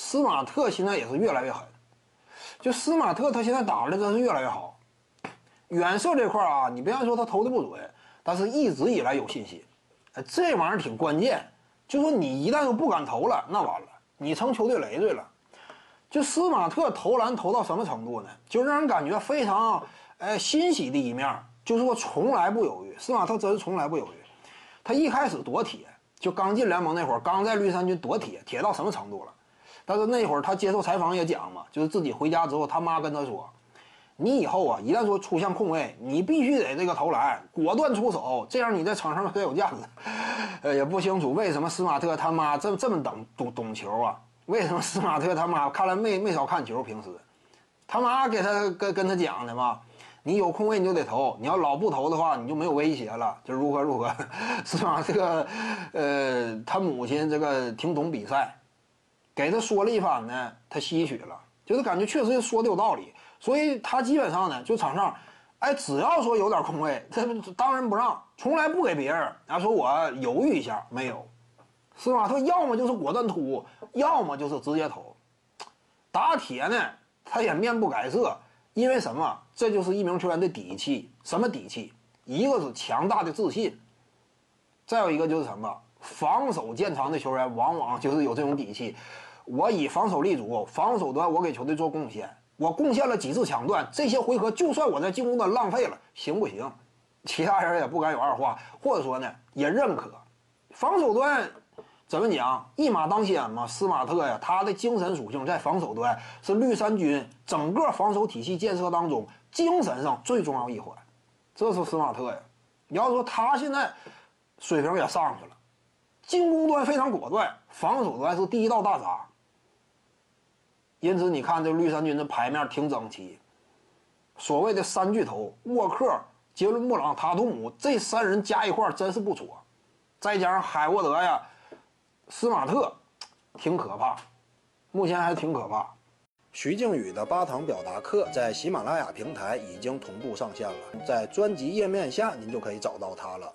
斯马特现在也是越来越狠。就斯马特他现在打的真是越来越好。远射这块啊，你别看说他投的不准，但是一直以来有信心。这玩意儿挺关键。就说你一旦都不敢投了，那完了，你成球队累赘了。就斯马特投篮投到什么程度呢？就让人感觉非常呃欣喜的一面，就是说从来不犹豫。斯马特真是从来不犹豫。他一开始多铁，就刚进联盟那会儿，刚在绿衫军多铁，铁到什么程度了？但是那会儿他接受采访也讲嘛，就是自己回家之后，他妈跟他说：“你以后啊，一旦说出现空位，你必须得这个投篮，果断出手，这样你在场上才有价值。”呃，也不清楚为什么斯马特他妈这这么懂懂懂球啊？为什么斯马特他妈看来没没少看球？平时，他妈给他跟跟他讲的嘛，你有空位你就得投，你要老不投的话，你就没有威胁了，就如何如何。是吧？这个，呃，他母亲这个挺懂比赛，给他说了一番呢，他吸取了，就是感觉确实说的有道理，所以他基本上呢，就场上，哎，只要说有点空位，他当仁不让，从来不给别人。然后说我犹豫一下，没有。是吧？他要么就是果断突，要么就是直接投。打铁呢，他也面不改色，因为什么？这就是一名球员的底气。什么底气？一个是强大的自信，再有一个就是什么？防守见长的球员往往就是有这种底气。我以防守立足，防守端我给球队做贡献，我贡献了几次抢断，这些回合就算我在进攻端浪费了，行不行？其他人也不敢有二话，或者说呢，也认可。防守端。怎么讲？一马当先嘛，斯马特呀，他的精神属性在防守端是绿衫军整个防守体系建设当中精神上最重要一环。这是斯马特呀。你要说他现在水平也上去了，进攻端非常果断，防守端是第一道大闸。因此你看这绿衫军的牌面挺整齐。所谓的三巨头沃克、杰伦布朗、塔图姆这三人加一块真是不错，再加上海沃德呀。斯马特，挺可怕，目前还挺可怕。徐静宇的八堂表达课在喜马拉雅平台已经同步上线了，在专辑页面下您就可以找到它了。